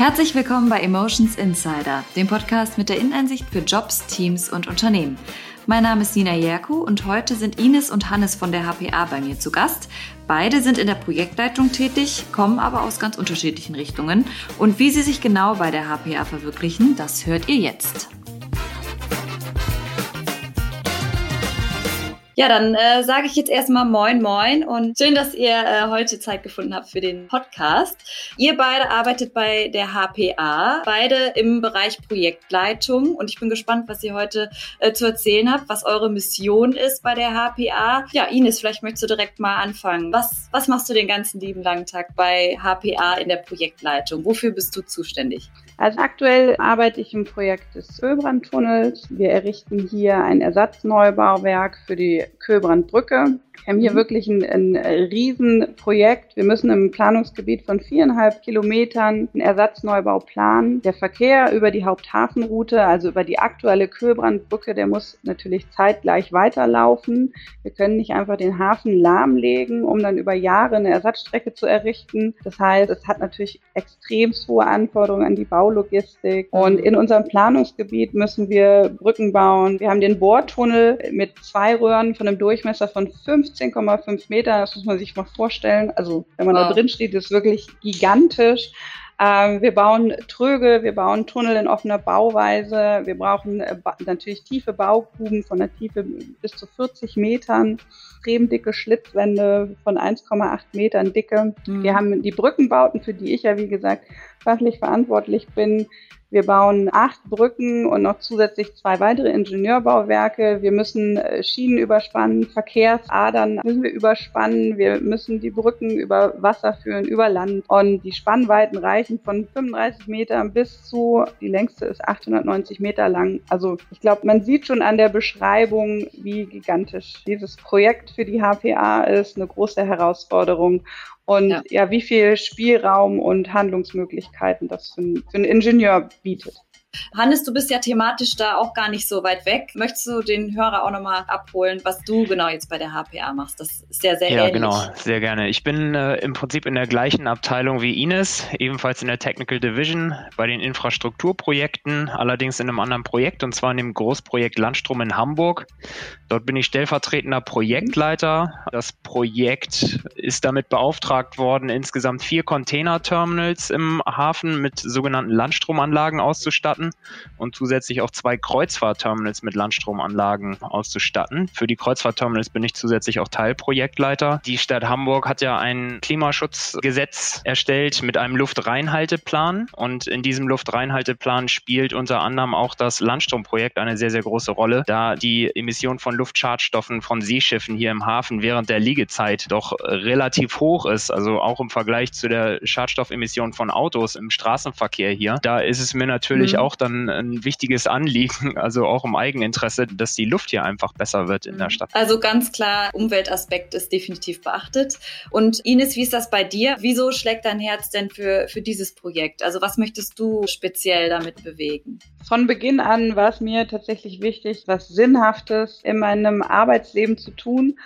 Herzlich willkommen bei Emotions Insider, dem Podcast mit der Inneneinsicht für Jobs, Teams und Unternehmen. Mein Name ist Nina Jerku und heute sind Ines und Hannes von der HPA bei mir zu Gast. Beide sind in der Projektleitung tätig, kommen aber aus ganz unterschiedlichen Richtungen. Und wie sie sich genau bei der HPA verwirklichen, das hört ihr jetzt. Ja, dann äh, sage ich jetzt erstmal Moin Moin und schön, dass ihr äh, heute Zeit gefunden habt für den Podcast. Ihr beide arbeitet bei der HPA, beide im Bereich Projektleitung und ich bin gespannt, was ihr heute äh, zu erzählen habt, was eure Mission ist bei der HPA. Ja, Ines, vielleicht möchtest du direkt mal anfangen. Was, was machst du den ganzen lieben langen Tag bei HPA in der Projektleitung? Wofür bist du zuständig? Also aktuell arbeite ich im Projekt des Ölbrandtunnels. Wir errichten hier ein Ersatzneurbauwerk für die Köbrandbrücke. Wir haben hier mhm. wirklich ein, ein Riesenprojekt. Wir müssen im Planungsgebiet von viereinhalb Kilometern einen Ersatzneubau planen. Der Verkehr über die Haupthafenroute, also über die aktuelle Köbrandbrücke, der muss natürlich zeitgleich weiterlaufen. Wir können nicht einfach den Hafen lahmlegen, um dann über Jahre eine Ersatzstrecke zu errichten. Das heißt, es hat natürlich extrem hohe Anforderungen an die Baulogistik. Und in unserem Planungsgebiet müssen wir Brücken bauen. Wir haben den Bohrtunnel mit zwei Röhren von einem Durchmesser von 15,5 Meter. Das muss man sich mal vorstellen. Also wenn man wow. da drin steht, ist wirklich gigantisch. Ähm, wir bauen Tröge, wir bauen Tunnel in offener Bauweise. Wir brauchen äh, natürlich tiefe Baugruben von der Tiefe bis zu 40 Metern, extrem dicke Schlitzwände von 1,8 Metern Dicke. Mhm. Wir haben die Brückenbauten, für die ich ja wie gesagt fachlich verantwortlich bin. Wir bauen acht Brücken und noch zusätzlich zwei weitere Ingenieurbauwerke. Wir müssen äh, Schienen überspannen, Verkehrsadern müssen wir überspannen. Wir müssen die Brücken über Wasser führen, über Land. Und die Spannweiten reichen von 35 Metern bis zu, die längste ist 890 Meter lang. Also ich glaube, man sieht schon an der Beschreibung, wie gigantisch dieses Projekt für die HPA ist. Eine große Herausforderung und ja. ja, wie viel Spielraum und Handlungsmöglichkeiten das für, für einen Ingenieur bietet. Hannes, du bist ja thematisch da auch gar nicht so weit weg. Möchtest du den Hörer auch nochmal abholen, was du genau jetzt bei der HPA machst? Das ist ja sehr Ja, ähnlich. genau, sehr gerne. Ich bin äh, im Prinzip in der gleichen Abteilung wie Ines, ebenfalls in der Technical Division bei den Infrastrukturprojekten, allerdings in einem anderen Projekt und zwar in dem Großprojekt Landstrom in Hamburg. Dort bin ich stellvertretender Projektleiter. Das Projekt ist damit beauftragt worden, insgesamt vier Container-Terminals im Hafen mit sogenannten Landstromanlagen auszustatten auszustatten und zusätzlich auch zwei Kreuzfahrtterminals mit Landstromanlagen auszustatten. Für die Kreuzfahrtterminals bin ich zusätzlich auch Teilprojektleiter. Die Stadt Hamburg hat ja ein Klimaschutzgesetz erstellt mit einem Luftreinhalteplan und in diesem Luftreinhalteplan spielt unter anderem auch das Landstromprojekt eine sehr, sehr große Rolle, da die Emission von Luftschadstoffen von Seeschiffen hier im Hafen während der Liegezeit doch relativ hoch ist, also auch im Vergleich zu der Schadstoffemission von Autos im Straßenverkehr hier. Da ist es mir natürlich mhm. auch dann ein wichtiges Anliegen, also auch im Eigeninteresse, dass die Luft hier einfach besser wird in der mhm. Stadt. Also ganz klar, Umweltaspekt ist definitiv beachtet. Und Ines, wie ist das bei dir? Wieso schlägt dein Herz denn für, für dieses Projekt? Also was möchtest du speziell damit bewegen? Von Beginn an war es mir tatsächlich wichtig, was Sinnhaftes in meinem Arbeitsleben zu tun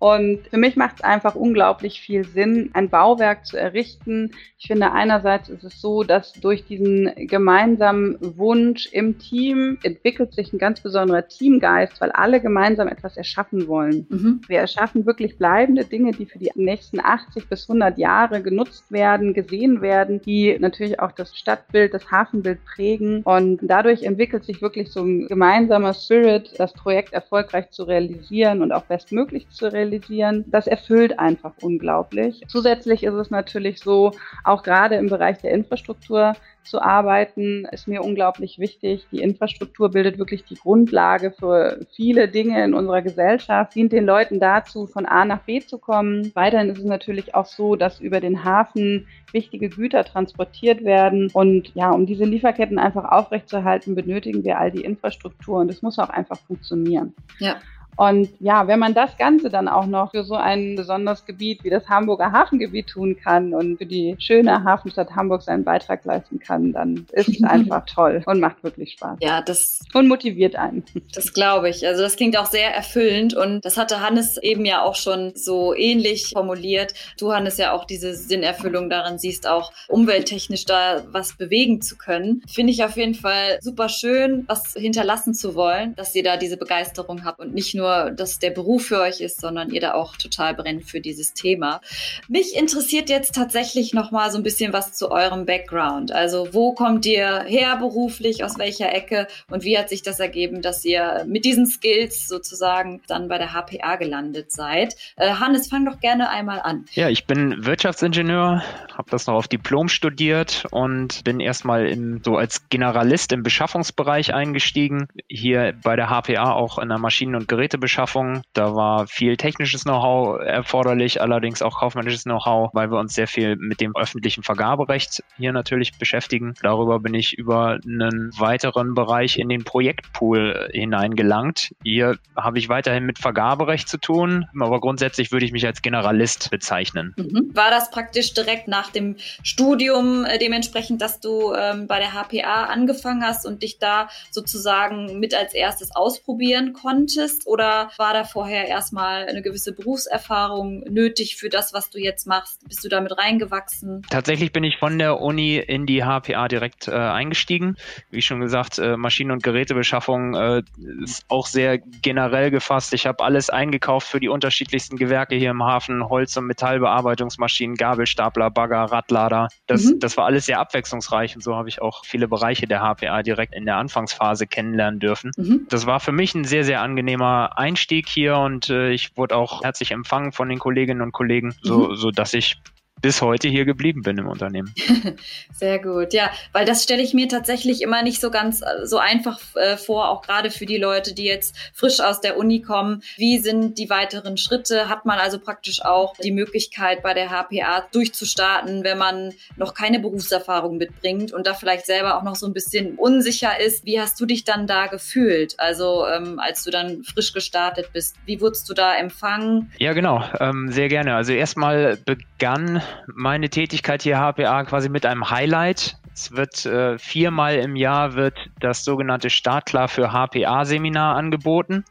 und für mich macht es einfach unglaublich viel Sinn, ein Bauwerk zu errichten. Ich finde, einerseits ist es so, dass durch diesen gemeinsamen Wunsch im Team entwickelt sich ein ganz besonderer Teamgeist, weil alle gemeinsam etwas erschaffen wollen. Mhm. Wir erschaffen wirklich bleibende Dinge, die für die nächsten 80 bis 100 Jahre genutzt werden, gesehen werden, die natürlich auch das Stadtbild, das Hafenbild prägen. Und dadurch entwickelt sich wirklich so ein gemeinsamer Spirit, das Projekt erfolgreich zu realisieren und auch bestmöglich zu realisieren realisieren, das erfüllt einfach unglaublich. Zusätzlich ist es natürlich so, auch gerade im Bereich der Infrastruktur zu arbeiten, ist mir unglaublich wichtig. Die Infrastruktur bildet wirklich die Grundlage für viele Dinge in unserer Gesellschaft, dient den Leuten dazu, von A nach B zu kommen. Weiterhin ist es natürlich auch so, dass über den Hafen wichtige Güter transportiert werden. Und ja, um diese Lieferketten einfach aufrechtzuerhalten, benötigen wir all die Infrastruktur und es muss auch einfach funktionieren. Ja. Und ja, wenn man das Ganze dann auch noch für so ein besonderes Gebiet wie das Hamburger Hafengebiet tun kann und für die schöne Hafenstadt Hamburg seinen Beitrag leisten kann, dann ist es einfach toll und macht wirklich Spaß. Ja, das und motiviert einen. Das glaube ich. Also das klingt auch sehr erfüllend und das hatte Hannes eben ja auch schon so ähnlich formuliert. Du Hannes ja auch diese Sinnerfüllung darin siehst, auch umwelttechnisch da was bewegen zu können. Finde ich auf jeden Fall super schön, was hinterlassen zu wollen, dass ihr da diese Begeisterung habt und nicht nur, dass der Beruf für euch ist, sondern ihr da auch total brennt für dieses Thema. Mich interessiert jetzt tatsächlich noch mal so ein bisschen was zu eurem Background. Also wo kommt ihr her beruflich, aus welcher Ecke und wie hat sich das ergeben, dass ihr mit diesen Skills sozusagen dann bei der HPA gelandet seid? Äh, Hannes, fang doch gerne einmal an. Ja, ich bin Wirtschaftsingenieur, habe das noch auf Diplom studiert und bin erstmal im, so als Generalist im Beschaffungsbereich eingestiegen. Hier bei der HPA auch in der Maschinen- und Gerätebeschaffung. Da war viel technisches Know-how erforderlich, allerdings auch kaufmännisches Know-how, weil wir uns sehr viel mit dem öffentlichen Vergaberecht hier natürlich beschäftigen. Darüber bin ich über einen weiteren Bereich in den Projektpool hineingelangt. Hier habe ich weiterhin mit Vergaberecht zu tun, aber grundsätzlich würde ich mich als Generalist bezeichnen. Mhm. War das praktisch direkt nach dem Studium äh, dementsprechend, dass du ähm, bei der HPA angefangen hast und dich da sozusagen mit als erstes ausprobieren konntest? Oder war da vorher erstmal eine gewisse Berufserfahrung nötig für das, was du jetzt machst? Bist du damit reingewachsen? Tatsächlich bin ich von der Uni in die HPA direkt äh, eingestiegen. Wie schon gesagt, äh, Maschinen- und Gerätebeschaffung äh, ist auch sehr generell gefasst. Ich habe alles eingekauft für die unterschiedlichsten Gewerke hier im Hafen, Holz- und Metallbearbeitungsmaschinen, Gabelstapler, Bagger, Radlader. Das, mhm. das war alles sehr abwechslungsreich und so habe ich auch viele Bereiche der HPA direkt in der Anfangsphase kennenlernen dürfen. Mhm. Das war für mich ein sehr, sehr angenehmer Einstieg hier und äh, ich wurde auch herzlich empfangen von den Kolleginnen und Kollegen, so, mhm. so dass ich bis heute hier geblieben bin im Unternehmen. Sehr gut, ja, weil das stelle ich mir tatsächlich immer nicht so ganz äh, so einfach äh, vor, auch gerade für die Leute, die jetzt frisch aus der Uni kommen. Wie sind die weiteren Schritte? Hat man also praktisch auch die Möglichkeit, bei der HPA durchzustarten, wenn man noch keine Berufserfahrung mitbringt und da vielleicht selber auch noch so ein bisschen unsicher ist? Wie hast du dich dann da gefühlt? Also ähm, als du dann frisch gestartet bist, wie wurdest du da empfangen? Ja, genau, ähm, sehr gerne. Also erstmal begann meine Tätigkeit hier HPA quasi mit einem Highlight. Es wird äh, viermal im Jahr wird das sogenannte Startklar für HPA-Seminar angeboten.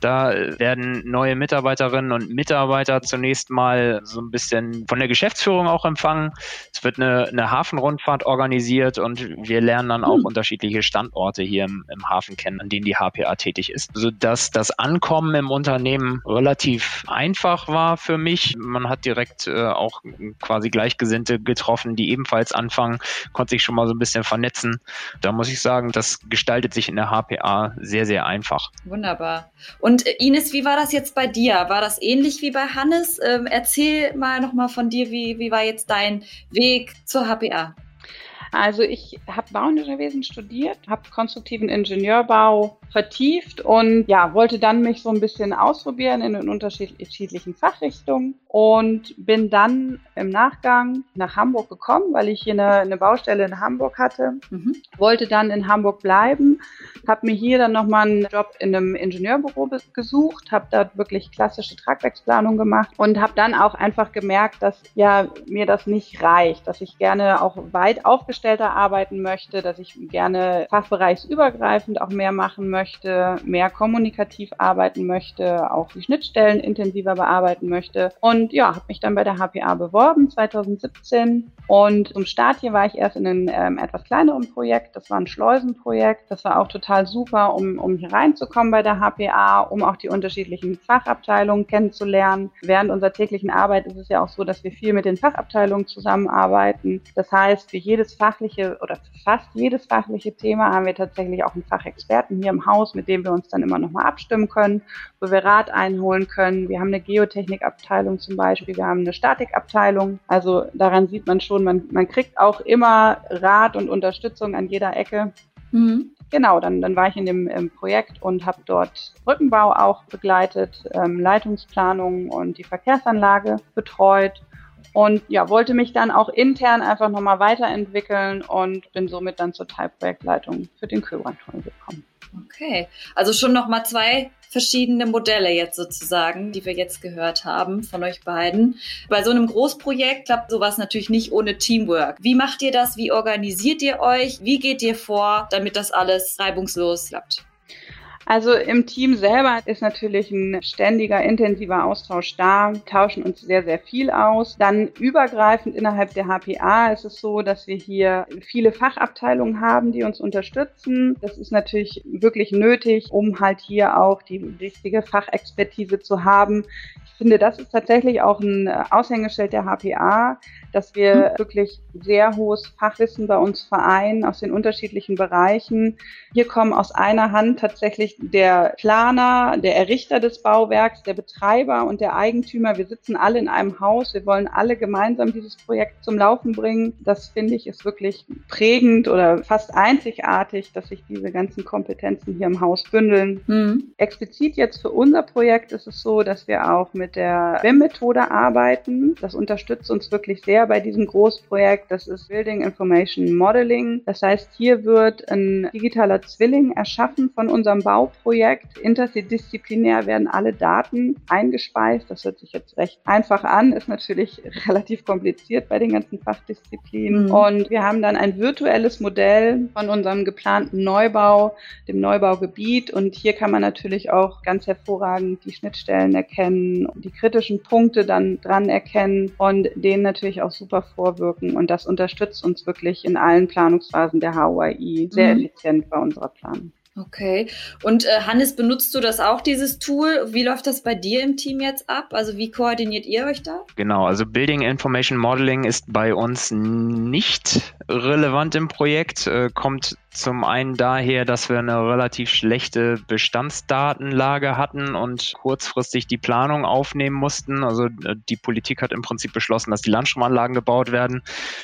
Da werden neue Mitarbeiterinnen und Mitarbeiter zunächst mal so ein bisschen von der Geschäftsführung auch empfangen. Es wird eine, eine Hafenrundfahrt organisiert und wir lernen dann auch hm. unterschiedliche Standorte hier im, im, Hafen kennen, an denen die HPA tätig ist. Sodass das Ankommen im Unternehmen relativ einfach war für mich. Man hat direkt äh, auch quasi Gleichgesinnte getroffen, die ebenfalls anfangen, konnte sich schon mal so ein bisschen vernetzen. Da muss ich sagen, das gestaltet sich in der HPA sehr, sehr einfach. Wunderbar. Und äh, Ines, wie war das jetzt bei dir? War das ähnlich wie bei Hannes? Ähm, erzähl mal nochmal von dir, wie, wie war jetzt dein Weg zur HPA? Also ich habe Bauingenieurwesen studiert, habe konstruktiven Ingenieurbau vertieft und ja, wollte dann mich so ein bisschen ausprobieren in den unterschiedlichen Fachrichtungen und bin dann im Nachgang nach Hamburg gekommen, weil ich hier eine, eine Baustelle in Hamburg hatte. Mhm. Wollte dann in Hamburg bleiben, habe mir hier dann nochmal einen Job in einem Ingenieurbüro gesucht, habe dort wirklich klassische Tragwerksplanung gemacht und habe dann auch einfach gemerkt, dass ja mir das nicht reicht, dass ich gerne auch weit aufgestellter arbeiten möchte, dass ich gerne fachbereichsübergreifend auch mehr machen möchte, mehr kommunikativ arbeiten möchte, auch die Schnittstellen intensiver bearbeiten möchte und ja, habe mich dann bei der HPA beworben 2017 und zum Start hier war ich erst in einem ähm, etwas kleineren Projekt. Das war ein Schleusenprojekt. Das war auch total super, um, um hier reinzukommen bei der HPA, um auch die unterschiedlichen Fachabteilungen kennenzulernen. Während unserer täglichen Arbeit ist es ja auch so, dass wir viel mit den Fachabteilungen zusammenarbeiten. Das heißt, für jedes fachliche oder fast jedes fachliche Thema haben wir tatsächlich auch einen Fachexperten hier im Haus, mit dem wir uns dann immer nochmal abstimmen können, wo wir Rat einholen können. Wir haben eine Geotechnikabteilung zum Beispiel, wir haben eine Statikabteilung. Also daran sieht man schon, man, man kriegt auch immer Rat und Unterstützung an jeder Ecke. Mhm. Genau, dann, dann war ich in dem ähm, Projekt und habe dort Brückenbau auch begleitet, ähm, Leitungsplanung und die Verkehrsanlage betreut und ja, wollte mich dann auch intern einfach nochmal weiterentwickeln und bin somit dann zur Teilprojektleitung für den Köbrandtunnel gekommen. Okay, also schon nochmal zwei verschiedene Modelle jetzt sozusagen, die wir jetzt gehört haben von euch beiden. Bei so einem Großprojekt klappt sowas natürlich nicht ohne Teamwork. Wie macht ihr das? Wie organisiert ihr euch? Wie geht ihr vor, damit das alles reibungslos klappt? Also im Team selber ist natürlich ein ständiger, intensiver Austausch da, tauschen uns sehr, sehr viel aus. Dann übergreifend innerhalb der HPA ist es so, dass wir hier viele Fachabteilungen haben, die uns unterstützen. Das ist natürlich wirklich nötig, um halt hier auch die richtige Fachexpertise zu haben. Ich finde, das ist tatsächlich auch ein Aushängeschild der HPA, dass wir wirklich sehr hohes Fachwissen bei uns vereinen aus den unterschiedlichen Bereichen. Hier kommen aus einer Hand tatsächlich der Planer, der Errichter des Bauwerks, der Betreiber und der Eigentümer. Wir sitzen alle in einem Haus. Wir wollen alle gemeinsam dieses Projekt zum Laufen bringen. Das finde ich ist wirklich prägend oder fast einzigartig, dass sich diese ganzen Kompetenzen hier im Haus bündeln. Mhm. Explizit jetzt für unser Projekt ist es so, dass wir auch mit der BIM-Methode arbeiten. Das unterstützt uns wirklich sehr bei diesem Großprojekt, das ist Building Information Modeling. Das heißt, hier wird ein digitaler Zwilling erschaffen von unserem Bauprojekt. Interdisziplinär werden alle Daten eingespeist. Das hört sich jetzt recht einfach an, ist natürlich relativ kompliziert bei den ganzen Fachdisziplinen. Mhm. Und wir haben dann ein virtuelles Modell von unserem geplanten Neubau, dem Neubaugebiet. Und hier kann man natürlich auch ganz hervorragend die Schnittstellen erkennen, die kritischen Punkte dann dran erkennen und denen natürlich auch super vorwirken und das unterstützt uns wirklich in allen Planungsphasen der HUI sehr mhm. effizient bei unserer Planung. Okay. Und äh, Hannes, benutzt du das auch, dieses Tool? Wie läuft das bei dir im Team jetzt ab? Also wie koordiniert ihr euch da? Genau, also Building Information Modeling ist bei uns nicht relevant im Projekt, äh, kommt zum einen daher, dass wir eine relativ schlechte Bestandsdatenlage hatten und kurzfristig die Planung aufnehmen mussten. Also äh, die Politik hat im Prinzip beschlossen, dass die Landstromanlagen gebaut werden.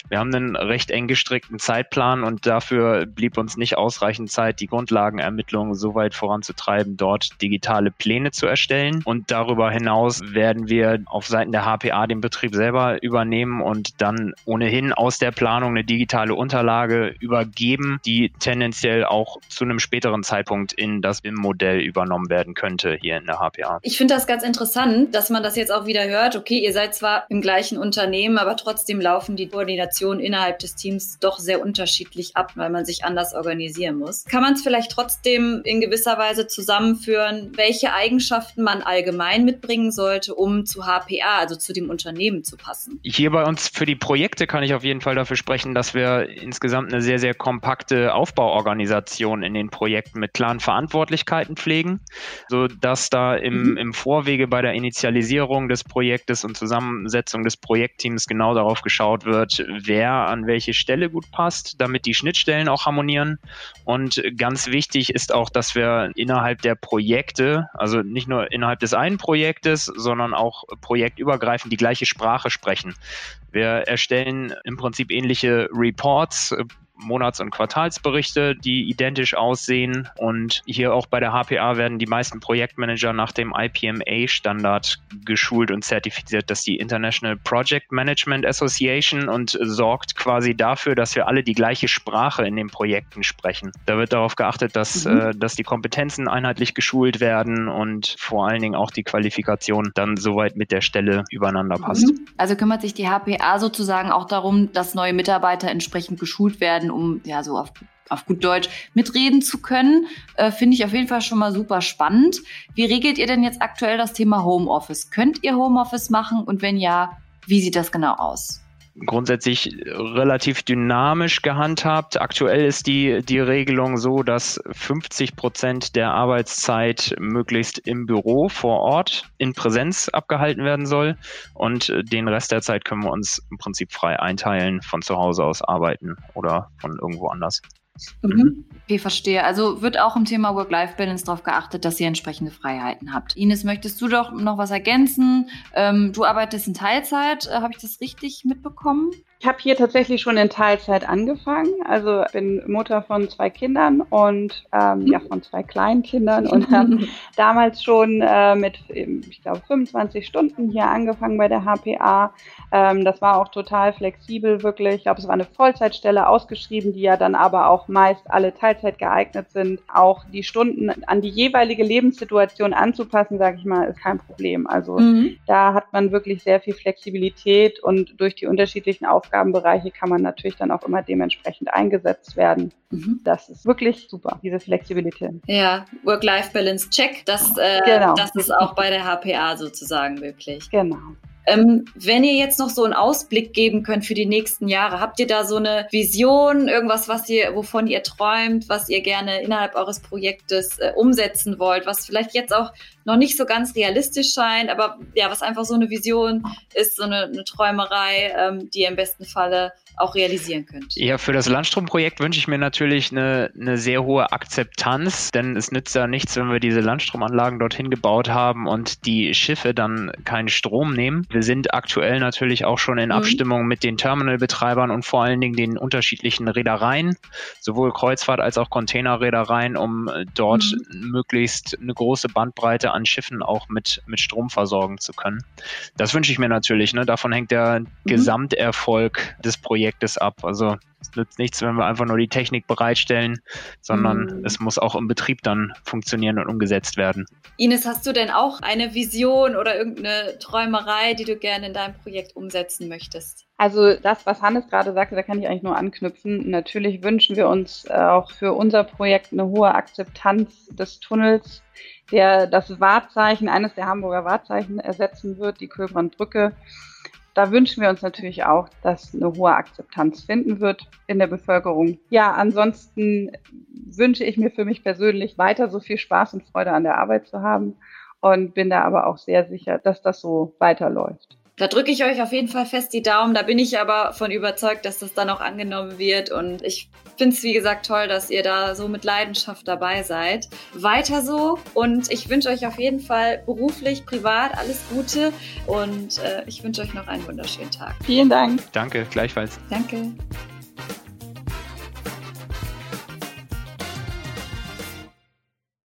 Wir haben einen recht eng gestrickten Zeitplan und dafür blieb uns nicht ausreichend Zeit, die Grundlagenermittlungen so weit voranzutreiben, dort digitale Pläne zu erstellen. Und darüber hinaus werden wir auf Seiten der HPA den Betrieb selber übernehmen und dann ohnehin aus der Planung eine digitale Unterlage übergeben, die tendenziell auch zu einem späteren Zeitpunkt in das BIM-Modell übernommen werden könnte hier in der HPA. Ich finde das ganz interessant, dass man das jetzt auch wieder hört. Okay, ihr seid zwar im gleichen Unternehmen, aber trotzdem laufen die Koordinationen innerhalb des Teams doch sehr unterschiedlich ab, weil man sich anders organisieren muss. Kann man es vielleicht trotzdem in gewisser Weise zusammenführen, welche Eigenschaften man allgemein mitbringen sollte, um zu HPA, also zu dem Unternehmen zu passen? Hier bei uns für die Projekte kann ich auf jeden Fall dafür sprechen, dass wir insgesamt eine sehr, sehr kompakte Aufbau Aufbauorganisation in den Projekten mit klaren Verantwortlichkeiten pflegen, so dass da im, mhm. im Vorwege bei der Initialisierung des Projektes und Zusammensetzung des Projektteams genau darauf geschaut wird, wer an welche Stelle gut passt, damit die Schnittstellen auch harmonieren. Und ganz wichtig ist auch, dass wir innerhalb der Projekte, also nicht nur innerhalb des einen Projektes, sondern auch projektübergreifend die gleiche Sprache sprechen. Wir erstellen im Prinzip ähnliche Reports, Monats- und Quartalsberichte, die identisch aussehen. Und hier auch bei der HPA werden die meisten Projektmanager nach dem IPMA-Standard geschult und zertifiziert. Das ist die International Project Management Association und sorgt quasi dafür, dass wir alle die gleiche Sprache in den Projekten sprechen. Da wird darauf geachtet, dass, mhm. äh, dass die Kompetenzen einheitlich geschult werden und vor allen Dingen auch die Qualifikation dann soweit mit der Stelle übereinander passt. Mhm. Also kümmert sich die HPA sozusagen auch darum, dass neue Mitarbeiter entsprechend geschult werden um ja so auf auf gut Deutsch mitreden zu können. Äh, Finde ich auf jeden Fall schon mal super spannend. Wie regelt ihr denn jetzt aktuell das Thema Homeoffice? Könnt ihr Homeoffice machen und wenn ja, wie sieht das genau aus? Grundsätzlich relativ dynamisch gehandhabt. Aktuell ist die, die Regelung so, dass 50 Prozent der Arbeitszeit möglichst im Büro vor Ort in Präsenz abgehalten werden soll und den Rest der Zeit können wir uns im Prinzip frei einteilen, von zu Hause aus arbeiten oder von irgendwo anders. Mhm. Okay, verstehe. Also wird auch im Thema Work-Life-Balance darauf geachtet, dass ihr entsprechende Freiheiten habt. Ines, möchtest du doch noch was ergänzen? Ähm, du arbeitest in Teilzeit, äh, habe ich das richtig mitbekommen? Ich habe hier tatsächlich schon in Teilzeit angefangen. Also bin Mutter von zwei Kindern und ähm, ja von zwei kleinen Kindern und habe damals schon äh, mit, ich glaube, 25 Stunden hier angefangen bei der HPA. Ähm, das war auch total flexibel, wirklich. Ich glaube, es war eine Vollzeitstelle ausgeschrieben, die ja dann aber auch auch meist alle Teilzeit geeignet sind. Auch die Stunden an die jeweilige Lebenssituation anzupassen, sage ich mal, ist kein Problem. Also mhm. da hat man wirklich sehr viel Flexibilität und durch die unterschiedlichen Aufgabenbereiche kann man natürlich dann auch immer dementsprechend eingesetzt werden. Mhm. Das ist wirklich super, diese Flexibilität. Ja, Work-Life-Balance check, das, äh, genau. das ist auch bei der HPA sozusagen möglich. Genau. Ähm, wenn ihr jetzt noch so einen Ausblick geben könnt für die nächsten Jahre, habt ihr da so eine Vision, irgendwas, was ihr, wovon ihr träumt, was ihr gerne innerhalb eures Projektes äh, umsetzen wollt, was vielleicht jetzt auch noch nicht so ganz realistisch scheint, aber ja, was einfach so eine Vision ist, so eine, eine Träumerei, ähm, die ihr im besten Falle auch realisieren könnt. Ja, für das Landstromprojekt wünsche ich mir natürlich eine, eine sehr hohe Akzeptanz, denn es nützt ja nichts, wenn wir diese Landstromanlagen dorthin gebaut haben und die Schiffe dann keinen Strom nehmen. Wir sind aktuell natürlich auch schon in mhm. Abstimmung mit den Terminalbetreibern und vor allen Dingen den unterschiedlichen Reedereien, sowohl Kreuzfahrt als auch Containerreedereien, um dort mhm. möglichst eine große Bandbreite an Schiffen auch mit, mit Strom versorgen zu können. Das wünsche ich mir natürlich. Ne? Davon hängt der mhm. Gesamterfolg des Projektes ab. Also es nützt nichts, wenn wir einfach nur die Technik bereitstellen, sondern mhm. es muss auch im Betrieb dann funktionieren und umgesetzt werden. Ines, hast du denn auch eine Vision oder irgendeine Träumerei, die du gerne in deinem Projekt umsetzen möchtest? Also das, was Hannes gerade sagte, da kann ich eigentlich nur anknüpfen. Natürlich wünschen wir uns äh, auch für unser Projekt eine hohe Akzeptanz des Tunnels, der das Wahrzeichen, eines der Hamburger Wahrzeichen ersetzen wird, die Köbrandbrücke da wünschen wir uns natürlich auch, dass eine hohe Akzeptanz finden wird in der Bevölkerung. Ja, ansonsten wünsche ich mir für mich persönlich weiter so viel Spaß und Freude an der Arbeit zu haben und bin da aber auch sehr sicher, dass das so weiterläuft. Da drücke ich euch auf jeden Fall fest die Daumen. Da bin ich aber von überzeugt, dass das dann auch angenommen wird. Und ich finde es, wie gesagt, toll, dass ihr da so mit Leidenschaft dabei seid. Weiter so. Und ich wünsche euch auf jeden Fall beruflich, privat alles Gute. Und äh, ich wünsche euch noch einen wunderschönen Tag. Vielen Dank. Danke, gleichfalls. Danke.